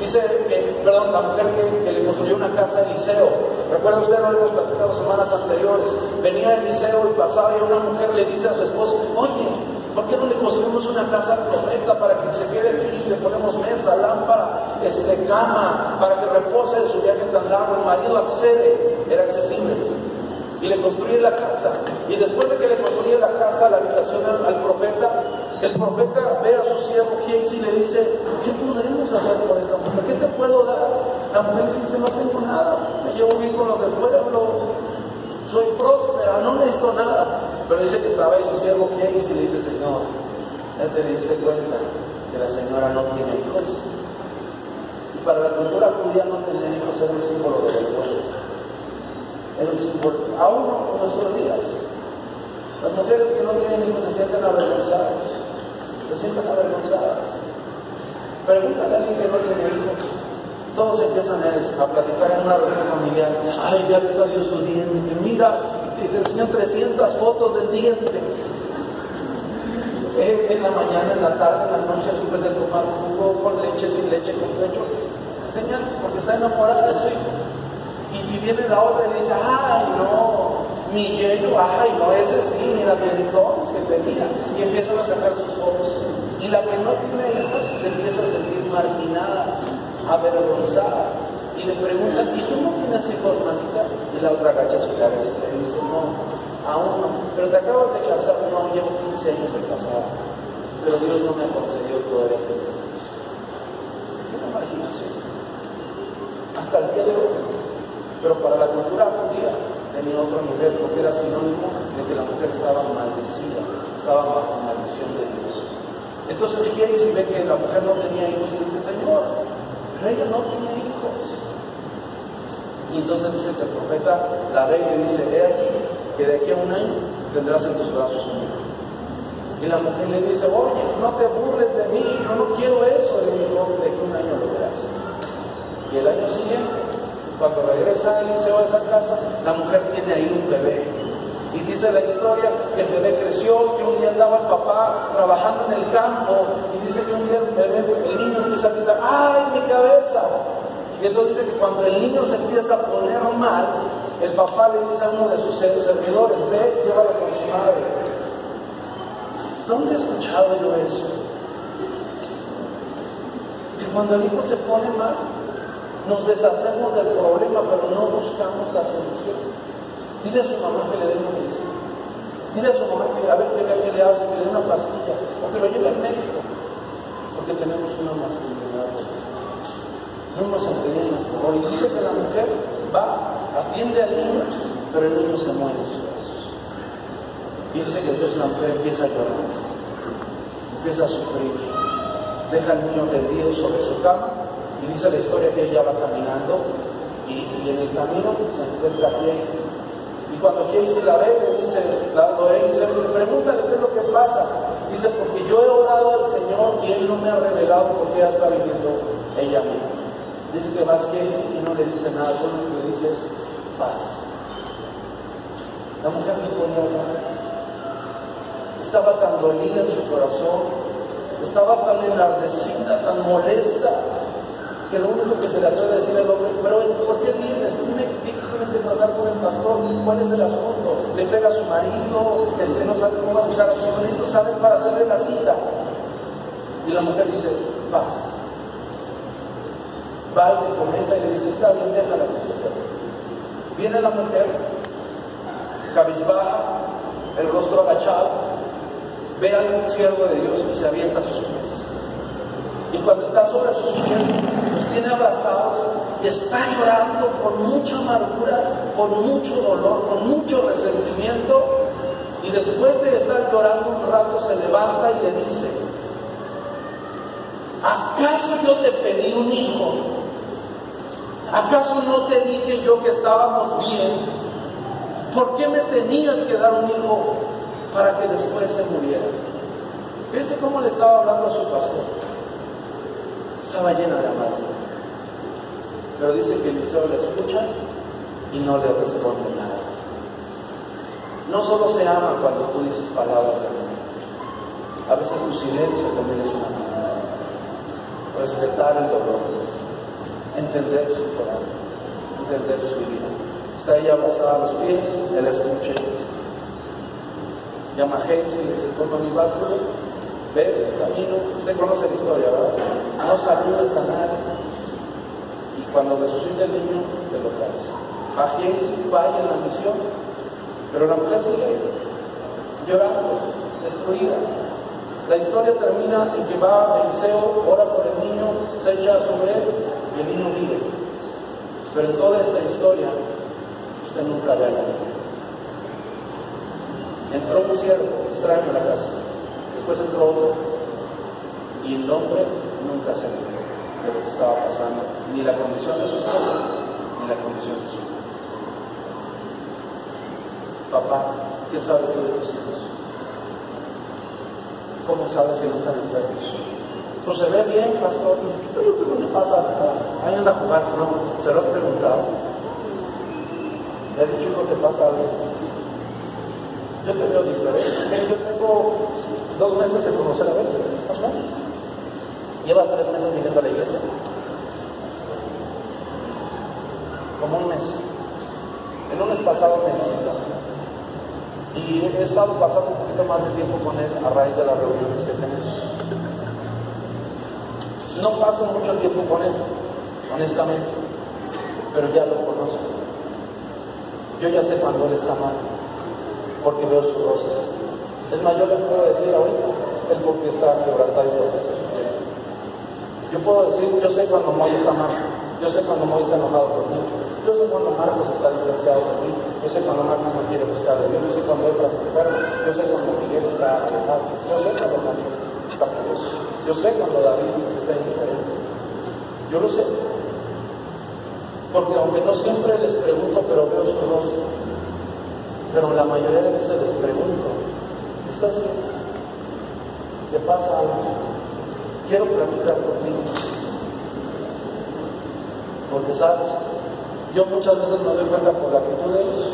Dice que, perdón, la mujer que, le construyó una casa a Eliseo. Recuerda usted, lo hemos platicado semanas anteriores. Venía Eliseo y pasaba y una mujer le dice a su esposo, oye, ¿por qué no le construimos una casa correcta para que se quede aquí? Le ponemos mesa, lámpara, este, cama, para que repose en su viaje tan largo. El marido accede, era accesible y le construye la casa. Y después de que le construye la casa, la habitación al, profeta, el profeta ve a su siervo Gies y le dice, ¿qué podremos hacer por esta mujer? ¿Qué te puedo dar? La mujer le dice, no tengo nada, me llevo bien con los del pueblo, soy próspera, no necesito nada. Pero dice que estaba ahí su siervo Gies y le dice, Señor, ya te diste cuenta que la señora no tiene hijos. Y para la cultura judía no tener hijos era un símbolo de vergüenza aún en nuestros días. Las mujeres que no tienen hijos se sienten avergonzadas, se sienten avergonzadas. Pregúntale a alguien que no tiene hijos. Todos empiezan a, platicar en una reunión familiar. Ay, ya le salió su diente. Mira, y te enseñan 300 fotos del diente. Eh, en la mañana, en la tarde, en la noche, después de tomar jugo con leche, sin leche, con pecho. Enseñan porque está enamorada de su hijo. Y, viene la otra y dice, ay no, mi hielo, ay no, ese sí, ni la entonces que tenía. Y empiezan a sacar sus ojos. Y la que no tiene hijos se empieza a sentir marginada, avergonzada. Y le preguntan, ¿y tú no tienes hijos, manita? Y la otra agacha su cabeza y dice, no, aún no. Pero te acabas de casar, no, llevo 15 años de casada. Pero Dios no me concedió tener hijos. Una marginación. Hasta el día de hoy. Pero para la cultura judía tenía otro nivel, porque era sinónimo de que la mujer estaba maldecida, estaba bajo maldición de Dios. Entonces viene y ve que la mujer no tenía hijos y dice, Señor, pero ella no tiene hijos. Y entonces dice que el profeta la ve y le dice, aquí, que de aquí a un año tendrás en tus brazos un hijo. Y la mujer le dice, oye, no te burles de mí, yo no quiero eso. Y le dijo, de aquí un año lo verás. Y el año siguiente cuando regresa Eliseo a esa casa, la mujer tiene ahí un bebé. Y dice la historia el bebé creció, que un día andaba el papá trabajando en el campo, y dice que un día el, bebé, el niño empieza a gritar, ¡ay, mi cabeza! Y entonces dice que cuando el niño se empieza a poner mal, el papá le dice a uno de sus servidores, ve, llévalo con su madre. ¿Dónde he escuchado yo eso? Que cuando el hijo se pone mal, nos deshacemos del problema, pero no buscamos la solución. Dile a su mamá que le dé medicina. Dile a su mamá que a ver qué, qué le hace, que le dé una pastilla, o que lo lleve al médico, porque tenemos una masculinidad. No nos entendemos por hoy. Dice que la mujer va, atiende al niño, pero el niño se muere en sus brazos. Dice que entonces la mujer empieza a llorar, empieza a sufrir, deja al niño tendido sobre su cama y dice la historia que ella va caminando y, en el camino se encuentra Casey. Y cuando Casey la ve, le dice, la, lo ve y dice, pregúntale qué es lo que pasa. Dice, porque yo he orado al Señor y Él no me ha revelado por qué está viviendo ella misma. Dice que vas Casey y no le dice nada, solo lo que le dice es paz. La mujer no podía. Estaba tan dolida en su corazón, estaba tan enardecida, tan molesta, que lo único que se le atreve a decir al hombre, pero ¿por qué vienes? Dime, tienes que tratar con el pastor, ¿cuál es el asunto? Le pega a su marido, este, no sabe cómo buscar a su marido, sabe para hacerle la cita. Y la mujer dice, paz. Va y le comenta y le dice, está bien, déjala que se acerque. Viene la mujer, cabizbaja, el rostro agachado, ve al siervo de Dios y se avienta a sus pies. Y cuando está sobre sus pies, los tiene abrazados y está llorando con mucha amargura, con mucho dolor, con mucho resentimiento. Y después de estar llorando un rato, se levanta y le dice, ¿acaso yo te pedí un hijo? ¿Acaso no te dije yo que estábamos bien? ¿Por qué me tenías que dar un hijo para que después se muriera? Fíjense cómo le estaba hablando a su pastor estaba llena de amargura. Pero dice que Eliseo le escucha y no le responde nada. No solo se ama cuando tú dices palabras de amor. A veces tu silencio también es una manera. Respetar el dolor, entender su corazón, entender su vida. Está ella abrazada a los pies, él escucha y dice. Llama a Hayes y dice, toma mi báculo ve el camino, usted conoce la historia, ¿verdad? No saludes a nadie. Y cuando resucita el niño, te lo traes. A sí falla en la misión, pero la mujer sigue llorando, destruida. La historia termina en que va Eliseo, ora por el niño, se echa sobre él y el niño vive. Pero en toda esta historia, usted nunca ve a. Entró un siervo extraño en la casa después entró otro y el hombre nunca se enteró de lo que estaba pasando, ni la condición de su esposa, ni la condición de su hijo. Papá, ¿qué sabes tú de tus hijos? ¿Cómo sabes si no están enfermos? Pues se ve bien, pastor. Pues, ¿Qué le pasa? Ahí anda jugando, ¿no? ¿Se lo has preguntado? ¿Le has dicho que te pasa algo? Yo te veo diferente. Yo tengo dos meses de conocer a menos. ¿Llevas tres meses viniendo a la iglesia? Como un mes. El lunes pasado me visitó. Y he estado pasando un poquito más de tiempo con él a raíz de las reuniones que tenemos. No paso mucho tiempo con él, honestamente, pero ya lo conozco. Yo ya sé cuando él está mal, porque veo su rostro es más, yo le puedo decir ahorita el por qué está quebrantado y por qué está. Yo puedo decir, yo sé cuando Moy está mal, yo sé cuando Moy está enojado mí, yo sé cuando Marcos está distanciado de mí, yo sé cuando Marcos no quiere buscar de Dios, yo sé cuando Efra está yo sé cuando Miguel está alejado, yo sé cuando Manuel está furioso, yo sé cuando David está. Yo lo sé. Porque aunque no siempre les pregunto, pero veo su rostro, pero la mayoría de veces les pregunto, ¿Estás bien? ¿Te pasa algo? Quiero platicar contigo. Porque sabes, yo muchas veces me doy cuenta por la actitud de ellos,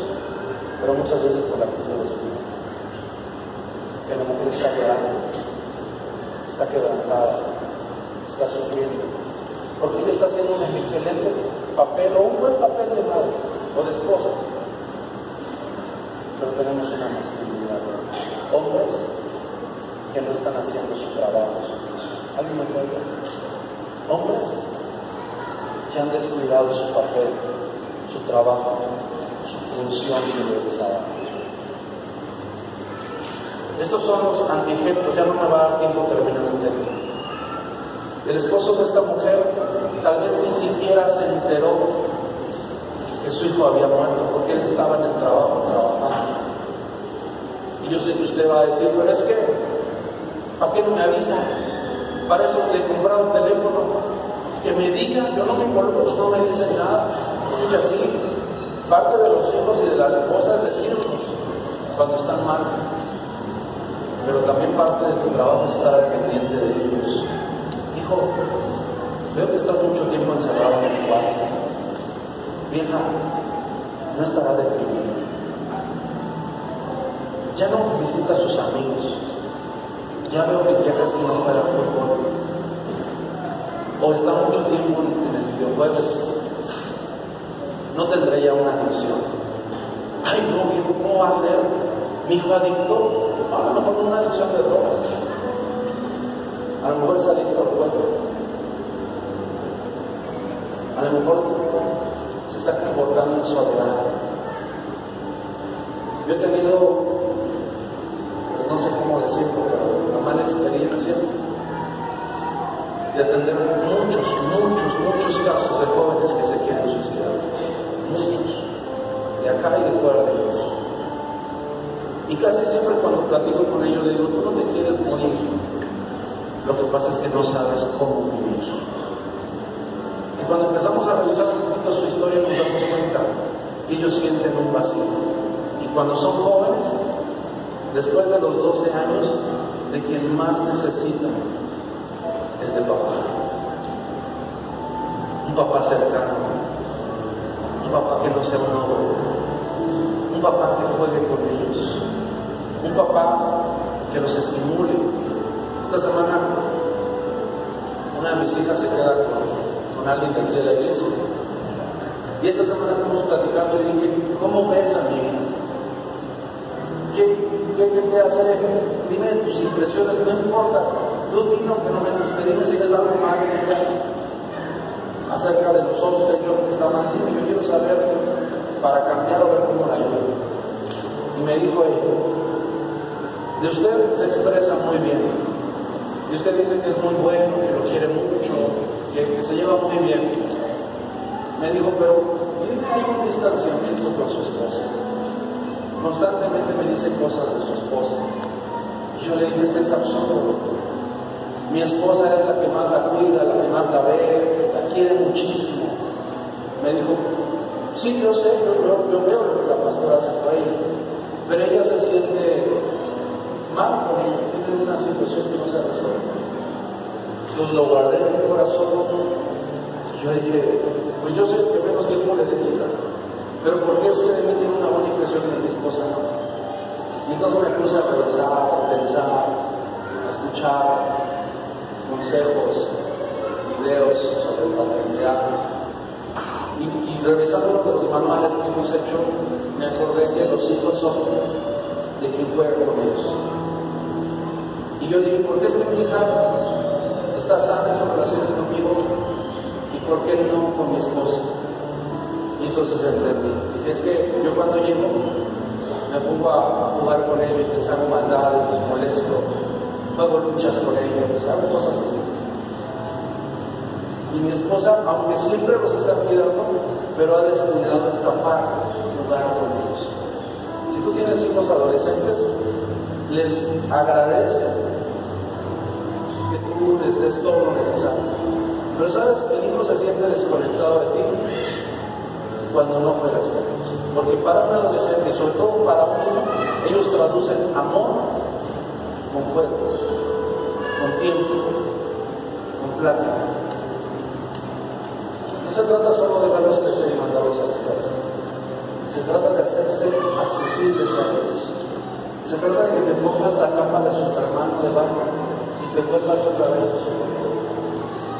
pero muchas veces por la actitud de su vida. Que la mujer está llorando, está quebrantada, está sufriendo. Porque ella está haciendo un excelente papel o un buen papel de madre o de esposa. Pero tenemos una masculinidad hombres que no están haciendo su trabajo. ¿Alguien me puede Hombres que han descuidado su papel, su trabajo, su función individualizada. Estos son los antiejemplos, ya no me va a dar tiempo terminar el tema. El esposo de esta mujer tal vez ni siquiera se enteró que su hijo había muerto porque él estaba en el trabajo trabajando. Y yo sé que usted va a decir, pero es que, ¿para qué no me avisa? Para eso le compraron teléfono. Que me diga, yo no me involucro, no me dicen nada. Escucha así, parte de los hijos y de las esposas decirnos cuando están mal. Pero también parte de tu trabajo es estar pendiente de ellos. Hijo, veo que estás mucho tiempo encerrado en el cuarto. Vieja, no estará deprimido. Ya no visita a sus amigos. Ya veo que ya casi no juega fútbol. O está mucho tiempo en el videojuego. No tendré ya una adicción. Ay, no, viejo, ¿cómo va a ser? Mi hijo adicto, a lo mejor una adicción de drogas. A lo mejor es adicto al juego. A lo mejor se está comportando en soledad. Yo he tenido, pues no sé cómo decirlo, pero una mala experiencia de atender muchos, muchos, muchos casos de jóvenes que se quieren suicidar. Muchos. De acá y de fuera de iglesia. Y casi siempre cuando platico con ellos le digo, tú no te quieres morir. Lo que pasa es que no sabes cómo vivir. Y cuando empezamos a revisar un poquito su historia nos damos cuenta que ellos sienten un vacío. Y cuando son jóvenes, después de los 12 años, de quien más necesitan es de papá. Un papá cercano. Un papá que no sea un hombre. Un papá que juegue con ellos un papá que los estimule. Esta semana una de mis hijas se queda con, alguien de aquí de la iglesia. Y esta semana estamos platicando y dije, ¿cómo ves a mi ¿Qué, ¿Qué, te hace? Dime tus impresiones, no importa. Tú dime que no me guste, dime si ves algo mal en ella acerca de nosotros, de lo que está mal. Dime, yo quiero saber para cambiar o ver cómo la ayudo. Y me dijo ella, de usted se expresa muy bien. Y usted dice que es muy bueno, que lo quiere mucho, que, se lleva muy bien. Me dijo, pero tiene un distanciamiento con su esposa. Constantemente me dice cosas de su esposa. Y yo le dije, es absurdo. Mi esposa es la que más la cuida, la que más la ve, la quiere muchísimo. Me dijo, sí, yo sé, yo, yo, veo lo que la pastora hace por ella, pero ella se siente mal con ella, una situación que no se resuelve. Entonces lo guardé en mi corazón y yo dije, pues yo sé que menos tú le dedica, pero ¿por qué es que de mí tiene una buena impresión de mi esposa Y entonces me puse a revisar, a pensar, a escuchar consejos, videos sobre paternidad. Y, y revisando los manuales que hemos hecho, me acordé que los hijos son de quien juega con ellos. Y yo dije, ¿por qué es que mi hija está sana en sus relaciones conmigo? ¿Y por qué no con mi esposa? Y entonces entendí. Dije, es que yo cuando llego me pongo a, jugar con ellos, les hago maldades, los molesto, juego luchas con ellos, hago cosas así. Y mi esposa, aunque siempre los está cuidando, pero ha descuidado esta parte, jugar con ellos. Si tú tienes hijos adolescentes, les agradece les des todo lo necesario. Pero sabes, el hijo se siente desconectado de ti cuando no juegas con ellos. Porque para un adolescente, sobre todo para un ellos traducen amor con juego, con tiempo, con plática. No se trata solo de verlos crecer y mandarlos a la escuela. Se trata de hacerse accesibles a ellos. Se trata de que te pongas la capa de Superman de barro vuelvas otra vez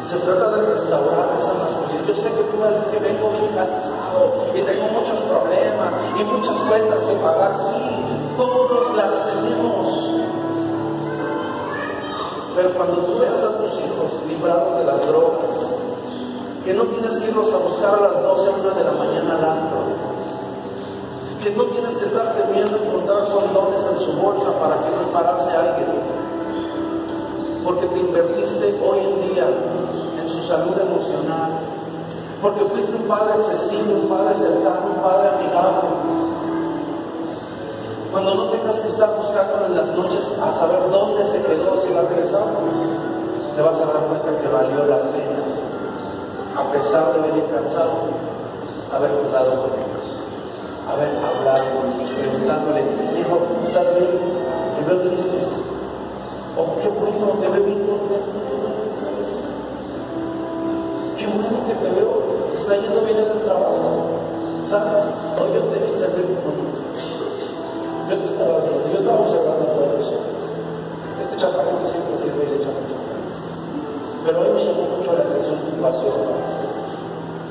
Se trata de restaurar esa masculinidad. Yo sé que tú dices que vengo bien cansado y tengo muchos problemas y muchas cuentas que pagar. Sí, todos las tenemos. Pero cuando tú veas a tus hijos librados de las drogas, que no tienes que irlos a buscar a las 12 a 1 de la mañana al antro, que no tienes que estar temiendo encontrar condones salud emocional, porque fuiste un padre excesivo, un padre cercano, un padre amigable. Cuando no tengas que estar buscando en las noches a saber dónde se quedó, si va a regresar, te vas a dar cuenta que valió la pena, a pesar de venir cansado, haber jugado con ellos, haber hablado con ellos, preguntándole, hijo, ¿estás bien? Te veo triste. Oh, qué bueno, te veo bien contento, Qué bueno que te veo, está yendo bien en el trabajo. ¿Sabes? Hoy yo te dice Yo te estaba viendo, yo estaba observando todos los hombres. Este chaparrito siempre sido y le echa muchas ganas. Pero hoy me llamó mucho la atención tu pasión,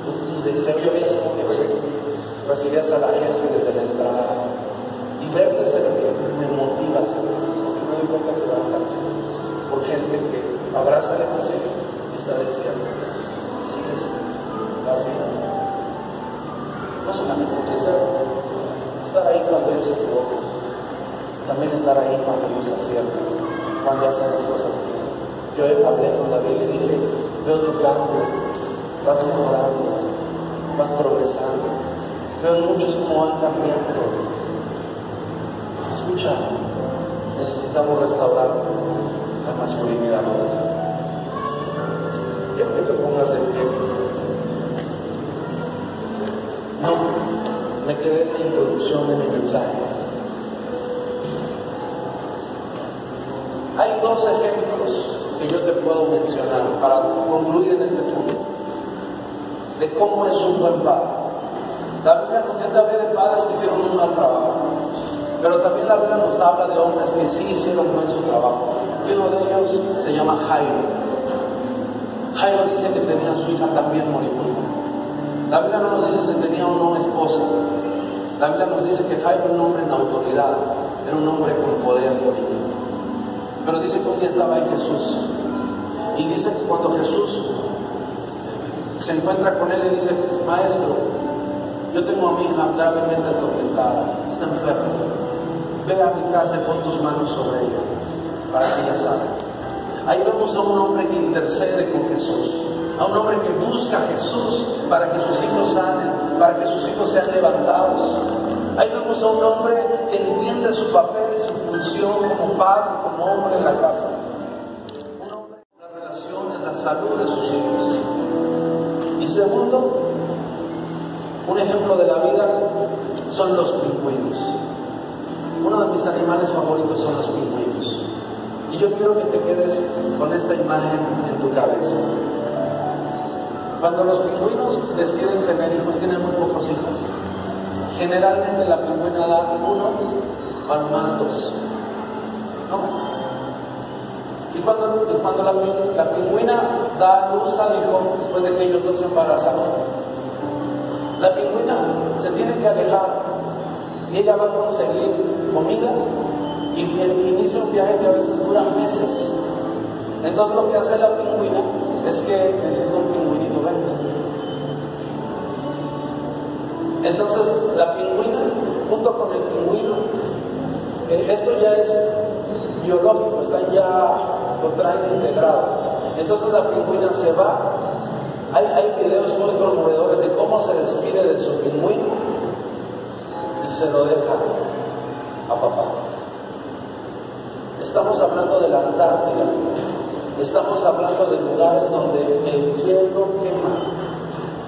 tu, tu deseo. Que recibías a la gente desde la entrada y verte servir me motiva a porque me doy cuenta que va a por gente que abraza la emoción y está diciendo, Solamente crecer, estar ahí cuando ellos se equivocan, también estar ahí cuando ellos aciertan, cuando hacen las cosas bien. Yo hablé con David y dije, veo tu cambio, vas mejorando, vas progresando. Veo muchos como van cambiando. Escucha, necesitamos restaurar la masculinidad. Quiero que te pongas de pie. No, me quedé en la introducción de mi mensaje. Hay dos ejemplos que yo te puedo mencionar para concluir en este punto de cómo es un buen padre. La Biblia nos habla de padres que hicieron un mal trabajo, pero también la Biblia nos habla de hombres que sí hicieron buen su trabajo. Y uno de ellos se llama Jairo. Jairo dice que tenía a su hija también moribunda. La Biblia no nos dice si tenía o no esposa. La Biblia nos dice que Jairo era un hombre en autoridad, era un hombre con poder político. Pero dice que un día estaba ahí Jesús. Y dice que cuando Jesús se encuentra con él y dice, maestro, yo tengo a mi hija gravemente atormentada, está enferma. Ve a mi casa y pon tus manos sobre ella, para que ella salga. Ahí vemos a un hombre que intercede con Jesús, a un hombre que busca a Jesús para que sus hijos sanen, para que sus hijos sean levantados. Ahí vemos a un hombre que entiende su papel y su función como padre, como hombre en la casa. Un hombre las relaciones, la salud de sus hijos. Y segundo, un ejemplo de la vida son los pingüinos. Uno de mis animales favoritos son los pingüinos. Y yo quiero que te quedes con esta imagen en tu cabeza. Cuando los pingüinos deciden tener hijos, tienen muy pocos hijos. Generalmente la pingüina da uno, para más dos. No más. Y cuando, cuando la, pingüina da luz al hijo, después de que ellos dos se embarazan, la pingüina se tiene que alejar y ella va a conseguir comida y inicia un viaje que a veces dura meses. Entonces lo que hace la pingüina es que necesita un pingüinito grande. Entonces la pingüina, junto con el pingüino, eh, esto ya es biológico, está ya, lo traen integrado. Entonces la pingüina se va. Hay, hay videos muy conmovedores de cómo se despide de su pingüino y se lo deja a papá. Estamos hablando de la Antártida, estamos hablando de lugares donde el hielo quema,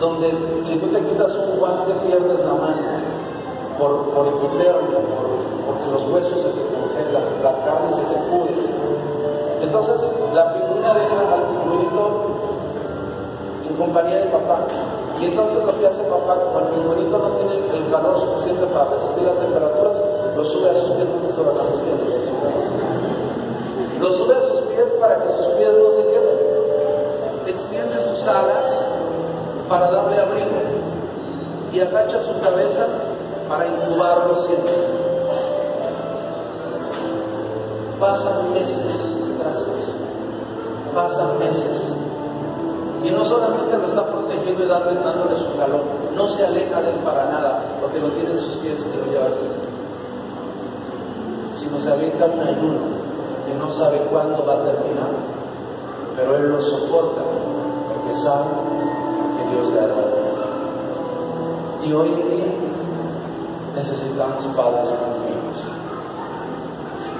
donde si tú te quitas un guante pierdes la mano por, por hipotermia, porque los huesos se te congelan, la carne se te pudre. Entonces la pingüina deja al pingüinito en compañía de papá. Y entonces lo que hace papá, como el pingüinito no tiene el calor suficiente para resistir las temperaturas, lo sube a sus pies, porque se a los pies, lo sube a sus para que sus pies no se queden. Extiende sus alas para darle abrigo y agacha su cabeza para incubarlo siempre. Pasan meses tras meses, pasan meses. Y no solamente lo está protegiendo y dándole, dándole su calor, no se aleja de él para nada, porque lo tiene en sus pies y lo lleva aquí. Sino se avienta un ayuno que no sabe cuándo va a terminar, pero él lo soporta porque porque sabe que Dios le ha dado. Y hoy en día necesitamos padres convivos.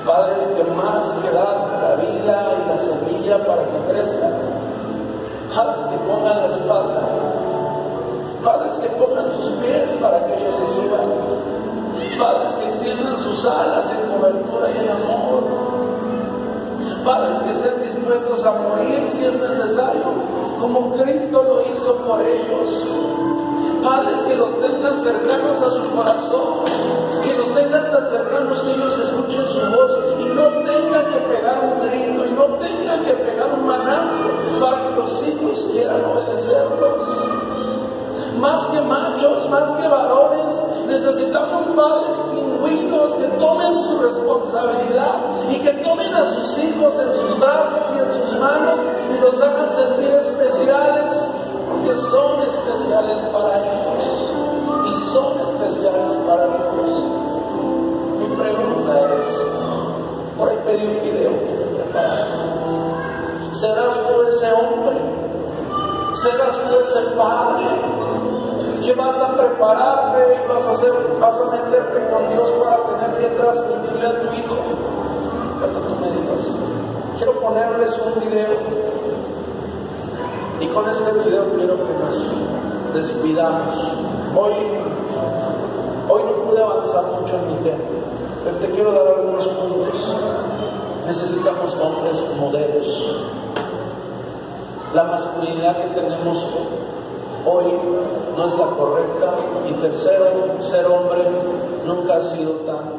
Padres que más que dan la vida y la semilla para que crezcan. Padres que pongan la espalda. Padres que pongan sus pies para que ellos se suban. Padres que extiendan sus alas en cobertura y en amor. Padres que estén dispuestos a morir si es necesario, como Cristo lo hizo por ellos. Padres que los tengan cercanos a su corazón, que los tengan tan cercanos que ellos escuchen su voz y no tengan que pegar un grito y no tengan que pegar un manazo para que los hijos quieran obedecerlos. Más que machos, más que varones, necesitamos padres pingüinos que tomen su responsabilidad y que tomen a sus hijos en sus brazos y en sus manos y los hagan sentir especiales para ellos y son especiales para Dios. Mi pregunta es, por ahí pedí un video. ¿Serás tú ese hombre? ¿Serás tú ese padre que vas a prepararte y vas a hacer, vas a meterte con Dios para tener que transmitirle a tu hijo? Cuando tú me digas, quiero ponerles un video y con este video quiero que nos despidamos. Hoy, hoy no pude avanzar mucho en mi tema, pero te quiero dar algunos puntos. Necesitamos hombres modelos. La masculinidad que tenemos hoy no es la correcta. Y tercero, ser hombre nunca ha sido tan